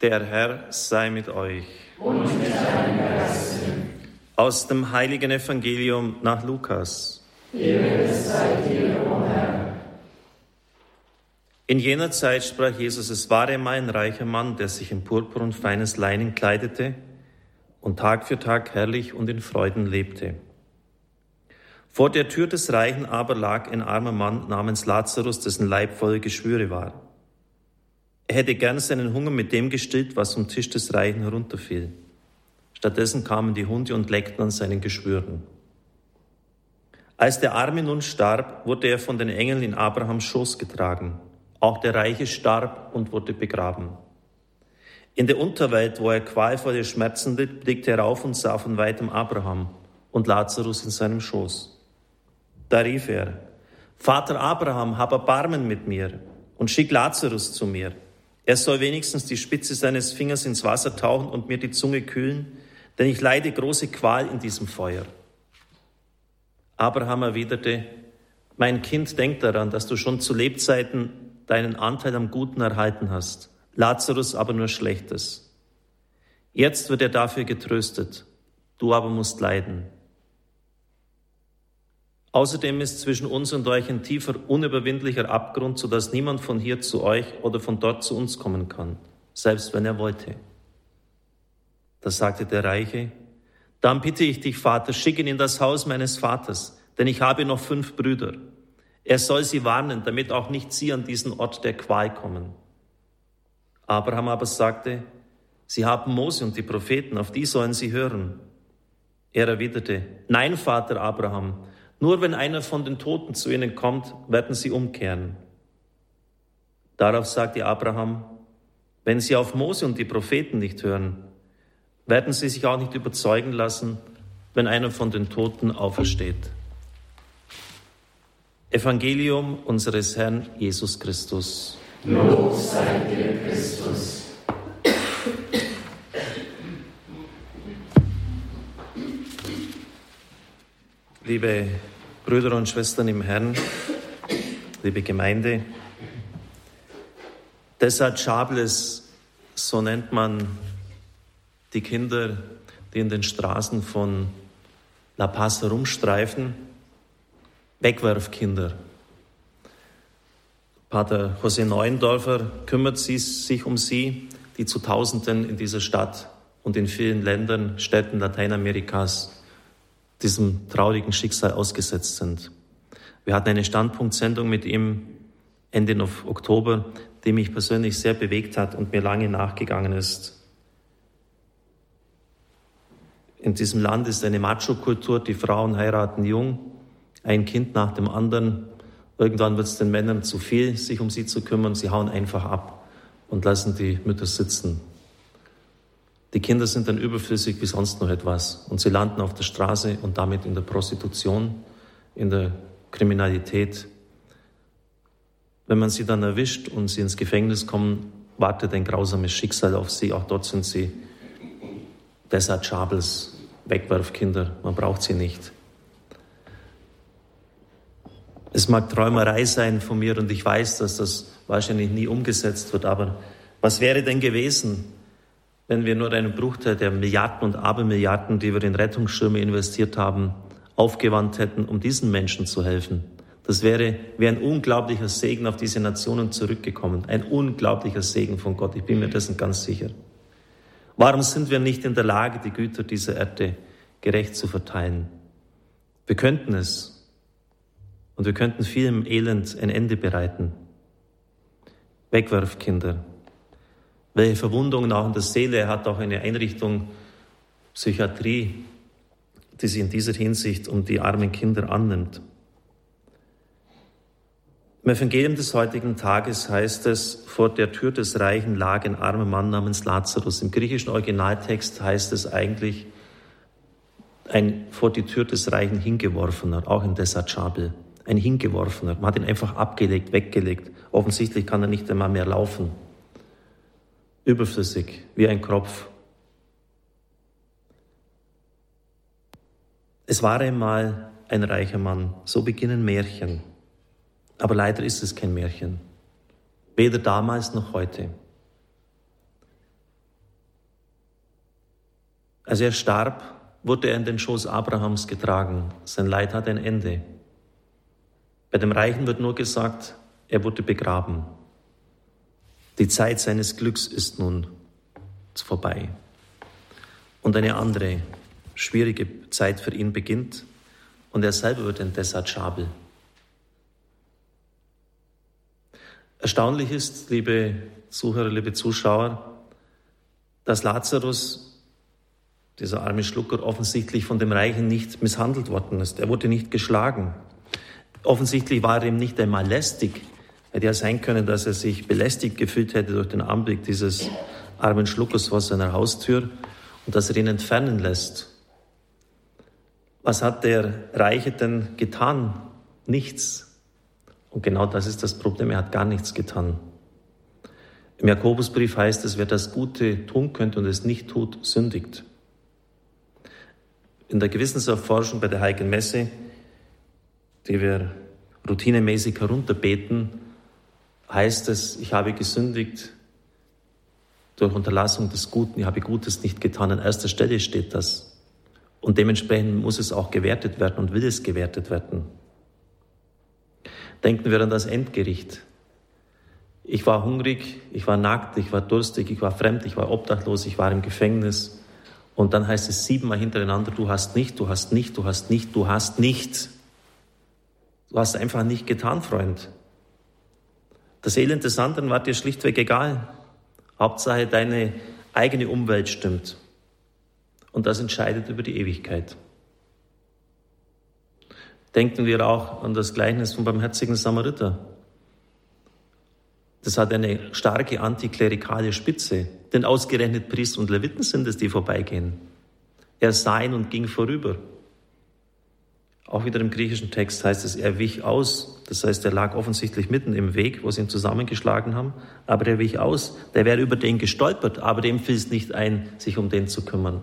Der Herr sei mit euch. Und mit deinem Geiste. Aus dem heiligen Evangelium nach Lukas. Sei dir, o Herr. In jener Zeit sprach Jesus, es war einmal ein reicher Mann, der sich in Purpur und feines Leinen kleidete und Tag für Tag herrlich und in Freuden lebte. Vor der Tür des Reichen aber lag ein armer Mann namens Lazarus, dessen Leib voll Geschwüre war. Er hätte gern seinen Hunger mit dem gestillt, was vom Tisch des Reichen herunterfiel. Stattdessen kamen die Hunde und leckten an seinen Geschwüren. Als der Arme nun starb, wurde er von den Engeln in Abrahams Schoß getragen. Auch der Reiche starb und wurde begraben. In der Unterwelt, wo er qualvolle Schmerzen litt, blickte er auf und sah von weitem Abraham und Lazarus in seinem Schoß. Da rief er, Vater Abraham, hab Erbarmen mit mir und schick Lazarus zu mir er soll wenigstens die Spitze seines Fingers ins Wasser tauchen und mir die Zunge kühlen, denn ich leide große Qual in diesem Feuer. Abraham erwiderte, mein Kind, denk daran, dass du schon zu Lebzeiten deinen Anteil am Guten erhalten hast, Lazarus aber nur Schlechtes. Jetzt wird er dafür getröstet, du aber musst leiden. Außerdem ist zwischen uns und euch ein tiefer, unüberwindlicher Abgrund, so dass niemand von hier zu euch oder von dort zu uns kommen kann, selbst wenn er wollte. Da sagte der Reiche, dann bitte ich dich, Vater, schick ihn in das Haus meines Vaters, denn ich habe noch fünf Brüder. Er soll sie warnen, damit auch nicht sie an diesen Ort der Qual kommen. Abraham aber sagte, sie haben Mose und die Propheten, auf die sollen sie hören. Er erwiderte, nein, Vater Abraham, nur wenn einer von den Toten zu ihnen kommt, werden sie umkehren. Darauf sagte Abraham, wenn sie auf Mose und die Propheten nicht hören, werden sie sich auch nicht überzeugen lassen, wenn einer von den Toten aufersteht. Evangelium unseres Herrn Jesus Christus. Lob sei dir, Christus. Liebe Brüder und Schwestern im Herrn, liebe Gemeinde, Desert Chables, so nennt man die Kinder, die in den Straßen von La Paz herumstreifen, Wegwerfkinder. Pater José Neuendorfer kümmert sich um sie, die zu Tausenden in dieser Stadt und in vielen Ländern, Städten Lateinamerikas diesem traurigen Schicksal ausgesetzt sind. Wir hatten eine Standpunktsendung mit ihm Ende Oktober, die mich persönlich sehr bewegt hat und mir lange nachgegangen ist. In diesem Land ist eine Macho-Kultur, die Frauen heiraten jung, ein Kind nach dem anderen. Irgendwann wird es den Männern zu viel, sich um sie zu kümmern. Sie hauen einfach ab und lassen die Mütter sitzen. Die Kinder sind dann überflüssig wie sonst noch etwas und sie landen auf der Straße und damit in der Prostitution, in der Kriminalität. Wenn man sie dann erwischt und sie ins Gefängnis kommen, wartet ein grausames Schicksal auf sie. Auch dort sind sie Desertables, Wegwerfkinder. Man braucht sie nicht. Es mag Träumerei sein von mir und ich weiß, dass das wahrscheinlich nie umgesetzt wird, aber was wäre denn gewesen, wenn wir nur einen Bruchteil der Milliarden und Abermilliarden, die wir in Rettungsschirme investiert haben, aufgewandt hätten, um diesen Menschen zu helfen. Das wäre wie ein unglaublicher Segen auf diese Nationen zurückgekommen. Ein unglaublicher Segen von Gott. Ich bin mir dessen ganz sicher. Warum sind wir nicht in der Lage, die Güter dieser Erde gerecht zu verteilen? Wir könnten es. Und wir könnten vielem Elend ein Ende bereiten. Wegwerfkinder, welche Verwundungen auch in der Seele. Er hat auch eine Einrichtung Psychiatrie, die sich in dieser Hinsicht um die armen Kinder annimmt. Im Evangelium des heutigen Tages heißt es, vor der Tür des Reichen lag ein armer Mann namens Lazarus. Im griechischen Originaltext heißt es eigentlich ein vor die Tür des Reichen hingeworfener, auch in Desachabel. Ein hingeworfener. Man hat ihn einfach abgelegt, weggelegt. Offensichtlich kann er nicht einmal mehr laufen überflüssig wie ein Kropf. Es war einmal ein reicher Mann, so beginnen Märchen. Aber leider ist es kein Märchen, weder damals noch heute. Als er starb, wurde er in den Schoß Abrahams getragen. Sein Leid hat ein Ende. Bei dem Reichen wird nur gesagt, er wurde begraben. Die Zeit seines Glücks ist nun vorbei. Und eine andere, schwierige Zeit für ihn beginnt und er selber wird ein Desertschabel. Erstaunlich ist, liebe Zuhörer, liebe Zuschauer, dass Lazarus, dieser arme Schlucker, offensichtlich von dem Reichen nicht misshandelt worden ist. Er wurde nicht geschlagen. Offensichtlich war er ihm nicht einmal lästig. Hätte ja sein können, dass er sich belästigt gefühlt hätte durch den Anblick dieses armen Schluckers vor seiner Haustür und dass er ihn entfernen lässt. Was hat der Reiche denn getan? Nichts. Und genau das ist das Problem. Er hat gar nichts getan. Im Jakobusbrief heißt es, wer das Gute tun könnte und es nicht tut, sündigt. In der Gewissenserforschung bei der Heiligen Messe, die wir routinemäßig herunterbeten, heißt es, ich habe gesündigt durch Unterlassung des Guten, ich habe Gutes nicht getan. An erster Stelle steht das. Und dementsprechend muss es auch gewertet werden und will es gewertet werden. Denken wir an das Endgericht. Ich war hungrig, ich war nackt, ich war durstig, ich war fremd, ich war obdachlos, ich war im Gefängnis. Und dann heißt es siebenmal hintereinander, du hast nicht, du hast nicht, du hast nicht, du hast nicht. Du hast einfach nicht getan, Freund. Das Elend des anderen war dir schlichtweg egal. Hauptsache deine eigene Umwelt stimmt. Und das entscheidet über die Ewigkeit. Denken wir auch an das Gleichnis vom barmherzigen Samariter. Das hat eine starke antiklerikale Spitze, denn ausgerechnet Priester und Leviten sind es, die vorbeigehen. Er sah ihn und ging vorüber. Auch wieder im griechischen Text heißt es, er wich aus. Das heißt, er lag offensichtlich mitten im Weg, wo sie ihn zusammengeschlagen haben, aber er wich aus. Der wäre über den gestolpert, aber dem fiel es nicht ein, sich um den zu kümmern.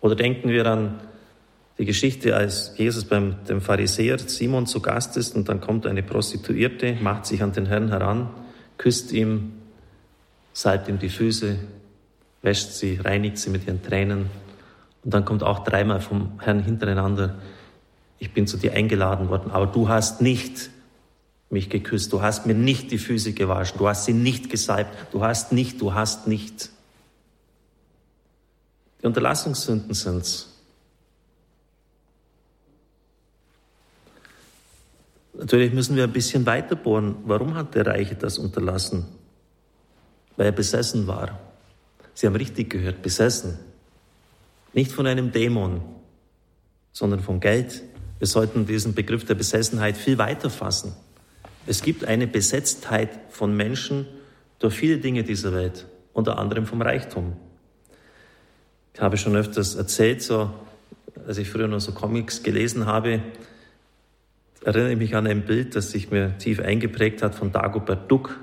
Oder denken wir an die Geschichte, als Jesus beim dem Pharisäer Simon zu Gast ist und dann kommt eine Prostituierte, macht sich an den Herrn heran, küsst ihm, salbt ihm die Füße, wäscht sie, reinigt sie mit ihren Tränen. Und dann kommt auch dreimal vom Herrn hintereinander, ich bin zu dir eingeladen worden, aber du hast nicht mich geküsst, du hast mir nicht die Füße gewaschen, du hast sie nicht gesalbt, du hast nicht, du hast nicht. Die Unterlassungssünden sind's. Natürlich müssen wir ein bisschen weiter bohren. Warum hat der Reiche das unterlassen? Weil er besessen war. Sie haben richtig gehört, besessen. Nicht von einem Dämon, sondern vom Geld. Wir sollten diesen Begriff der Besessenheit viel weiter fassen. Es gibt eine Besetztheit von Menschen durch viele Dinge dieser Welt, unter anderem vom Reichtum. Ich habe schon öfters erzählt, so, als ich früher noch so Comics gelesen habe, erinnere ich mich an ein Bild, das sich mir tief eingeprägt hat von Dagobert Duck,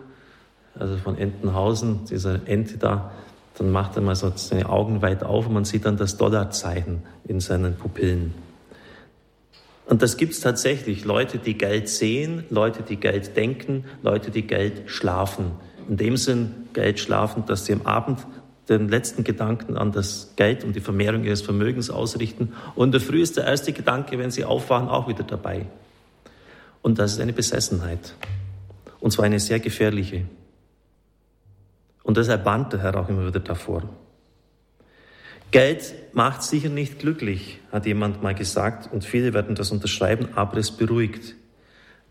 also von Entenhausen, dieser Ente da. Dann macht er mal so seine Augen weit auf und man sieht dann das Dollarzeichen in seinen Pupillen. Und das gibt es tatsächlich. Leute, die Geld sehen, Leute, die Geld denken, Leute, die Geld schlafen. In dem Sinn Geld schlafen, dass sie am Abend den letzten Gedanken an das Geld und die Vermehrung ihres Vermögens ausrichten. Und der früh ist der erste Gedanke, wenn sie aufwachen, auch wieder dabei. Und das ist eine Besessenheit. Und zwar eine sehr gefährliche. Und deshalb warnt der Herr auch immer wieder davor. Geld macht sicher nicht glücklich, hat jemand mal gesagt, und viele werden das unterschreiben, aber es beruhigt.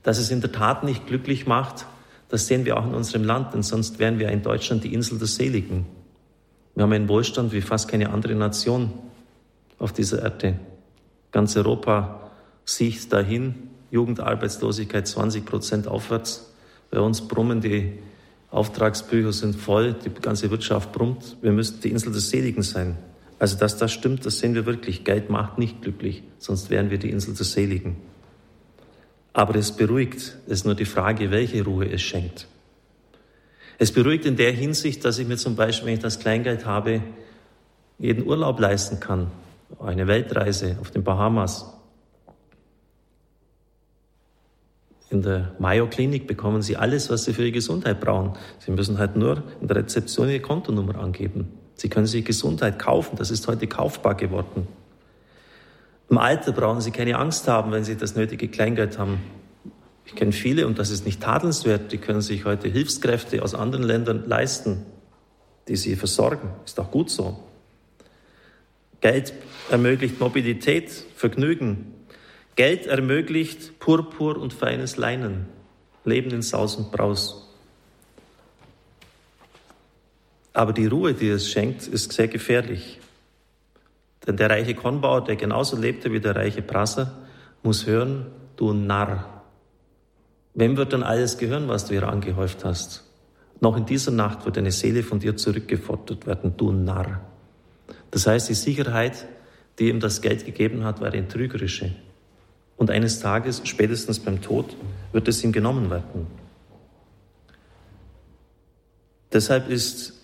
Dass es in der Tat nicht glücklich macht, das sehen wir auch in unserem Land, denn sonst wären wir in Deutschland die Insel der Seligen. Wir haben einen Wohlstand wie fast keine andere Nation auf dieser Erde. Ganz Europa sieht dahin, Jugendarbeitslosigkeit 20 Prozent aufwärts. Bei uns brummen die Auftragsbücher sind voll, die ganze Wirtschaft brummt. Wir müssten die Insel des Seligen sein. Also, dass das stimmt, das sehen wir wirklich. Geld macht nicht glücklich, sonst wären wir die Insel des Seligen. Aber es beruhigt. Es ist nur die Frage, welche Ruhe es schenkt. Es beruhigt in der Hinsicht, dass ich mir zum Beispiel, wenn ich das Kleingeld habe, jeden Urlaub leisten kann. Eine Weltreise auf den Bahamas. In der Mayo Klinik bekommen Sie alles, was Sie für Ihre Gesundheit brauchen. Sie müssen halt nur in der Rezeption Ihre Kontonummer angeben. Sie können sich Gesundheit kaufen. Das ist heute kaufbar geworden. Im Alter brauchen Sie keine Angst haben, wenn Sie das nötige Kleingeld haben. Ich kenne viele, und das ist nicht tadelnswert, die können sich heute Hilfskräfte aus anderen Ländern leisten, die sie versorgen. Ist auch gut so. Geld ermöglicht Mobilität, Vergnügen. Geld ermöglicht Purpur und feines Leinen, Leben in Saus und Braus. Aber die Ruhe, die es schenkt, ist sehr gefährlich. Denn der reiche Kornbauer, der genauso lebte wie der reiche Prasser, muss hören, du Narr. Wem wird dann alles gehören, was du hier angehäuft hast? Noch in dieser Nacht wird eine Seele von dir zurückgefordert werden, du Narr. Das heißt, die Sicherheit, die ihm das Geld gegeben hat, war eine trügerische. Und eines Tages, spätestens beim Tod, wird es ihm genommen werden. Deshalb ist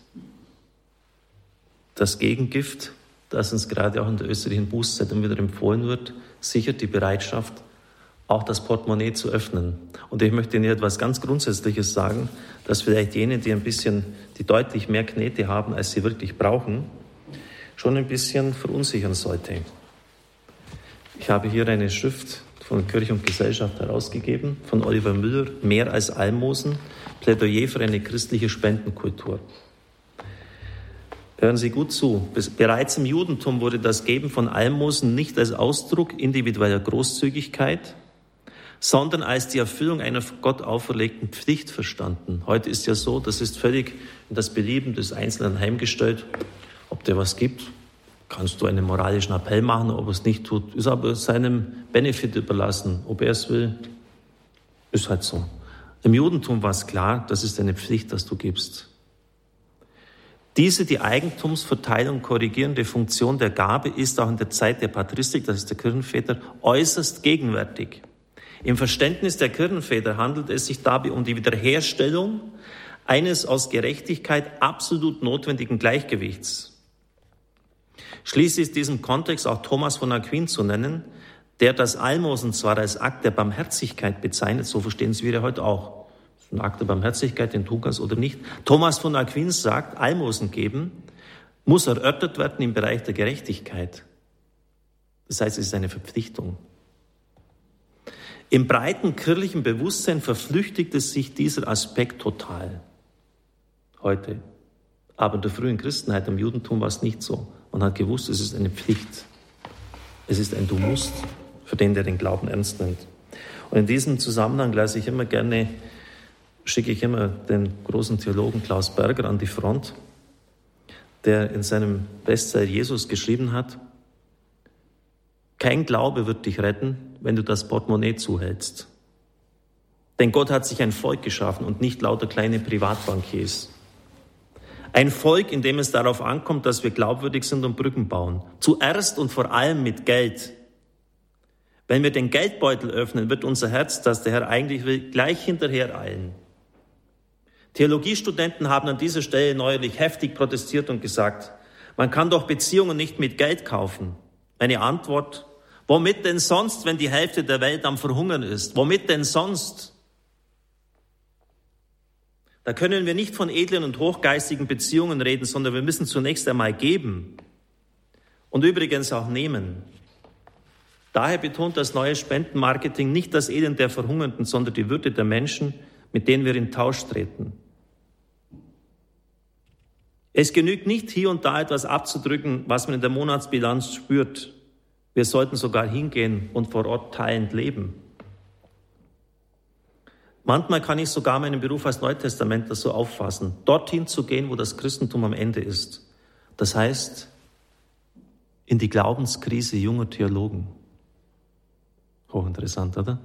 das Gegengift, das uns gerade auch in der österreichischen Bußzeitung wieder empfohlen wird, sicher die Bereitschaft, auch das Portemonnaie zu öffnen. Und ich möchte Ihnen etwas ganz Grundsätzliches sagen, dass vielleicht jene, die ein bisschen, die deutlich mehr Knete haben, als sie wirklich brauchen, schon ein bisschen verunsichern sollte. Ich habe hier eine Schrift von Kirche und Gesellschaft herausgegeben, von Oliver Müller, Mehr als Almosen, Plädoyer für eine christliche Spendenkultur. Hören Sie gut zu. Bereits im Judentum wurde das Geben von Almosen nicht als Ausdruck individueller Großzügigkeit, sondern als die Erfüllung einer Gott auferlegten Pflicht verstanden. Heute ist ja so, das ist völlig in das Belieben des Einzelnen heimgestellt. Ob der was gibt, kannst du einen moralischen Appell machen, ob er es nicht tut, ist aber seinem Benefit überlassen. Ob er es will, ist halt so. Im Judentum war es klar, das ist eine Pflicht, dass du gibst. Diese die Eigentumsverteilung korrigierende Funktion der Gabe ist auch in der Zeit der Patristik, das ist der Kirchenväter, äußerst gegenwärtig. Im Verständnis der Kirchenväter handelt es sich dabei um die Wiederherstellung eines aus Gerechtigkeit absolut notwendigen Gleichgewichts. Schließlich ist diesem Kontext auch Thomas von Aquin zu nennen, der das Almosen zwar als Akt der Barmherzigkeit bezeichnet, so verstehen Sie wir heute auch. Ein Akt der Barmherzigkeit, den tun kannst oder nicht. Thomas von Aquin sagt, Almosen geben muss erörtert werden im Bereich der Gerechtigkeit. Das heißt, es ist eine Verpflichtung. Im breiten kirchlichen Bewusstsein verflüchtigte sich dieser Aspekt total. Heute. Aber in der frühen Christenheit, im Judentum war es nicht so. Man hat gewusst, es ist eine Pflicht. Es ist ein Du musst für den, der den Glauben ernst nimmt. Und in diesem Zusammenhang lasse ich immer gerne, schicke ich immer den großen Theologen Klaus Berger an die Front, der in seinem Bestseller Jesus geschrieben hat, kein Glaube wird dich retten, wenn du das Portemonnaie zuhältst. Denn Gott hat sich ein Volk geschaffen und nicht lauter kleine Privatbankiers. Ein Volk, in dem es darauf ankommt, dass wir glaubwürdig sind und Brücken bauen. Zuerst und vor allem mit Geld. Wenn wir den Geldbeutel öffnen, wird unser Herz, das der Herr eigentlich will, gleich hinterher eilen. Theologiestudenten haben an dieser Stelle neuerlich heftig protestiert und gesagt, man kann doch Beziehungen nicht mit Geld kaufen. Eine Antwort, Womit denn sonst, wenn die Hälfte der Welt am Verhungern ist? Womit denn sonst? Da können wir nicht von edlen und hochgeistigen Beziehungen reden, sondern wir müssen zunächst einmal geben und übrigens auch nehmen. Daher betont das neue Spendenmarketing nicht das Elend der Verhungernden, sondern die Würde der Menschen, mit denen wir in Tausch treten. Es genügt nicht, hier und da etwas abzudrücken, was man in der Monatsbilanz spürt. Wir sollten sogar hingehen und vor Ort teilend leben. Manchmal kann ich sogar meinen Beruf als Neutestamentler so auffassen, dorthin zu gehen, wo das Christentum am Ende ist. Das heißt, in die Glaubenskrise junger Theologen. Hochinteressant, oder?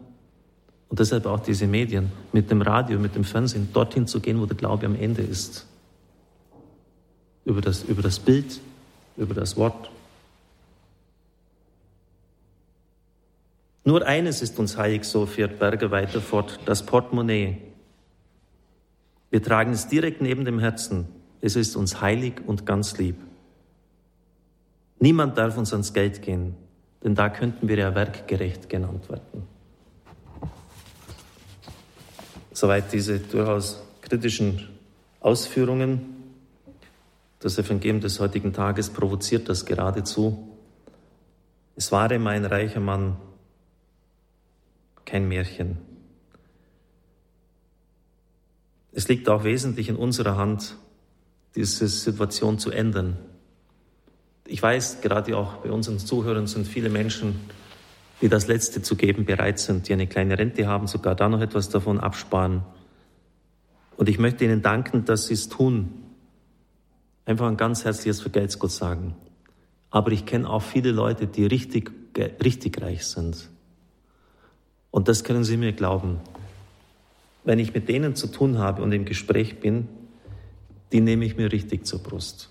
Und deshalb auch diese Medien, mit dem Radio, mit dem Fernsehen, dorthin zu gehen, wo der Glaube am Ende ist. Über das, über das Bild, über das Wort. Nur eines ist uns heilig, so fährt Berger weiter fort, das Portemonnaie. Wir tragen es direkt neben dem Herzen. Es ist uns heilig und ganz lieb. Niemand darf uns ans Geld gehen, denn da könnten wir ja werkgerecht genannt werden. Soweit diese durchaus kritischen Ausführungen. Das Evangelium des heutigen Tages provoziert das geradezu. Es war immer ein reicher Mann, kein Märchen. Es liegt auch wesentlich in unserer Hand, diese Situation zu ändern. Ich weiß, gerade auch bei unseren Zuhörern sind viele Menschen, die das Letzte zu geben bereit sind, die eine kleine Rente haben, sogar da noch etwas davon absparen. Und ich möchte Ihnen danken, dass Sie es tun, einfach ein ganz herzliches Vergelt's Gott sagen. Aber ich kenne auch viele Leute, die richtig, richtig reich sind. Und das können Sie mir glauben. Wenn ich mit denen zu tun habe und im Gespräch bin, die nehme ich mir richtig zur Brust.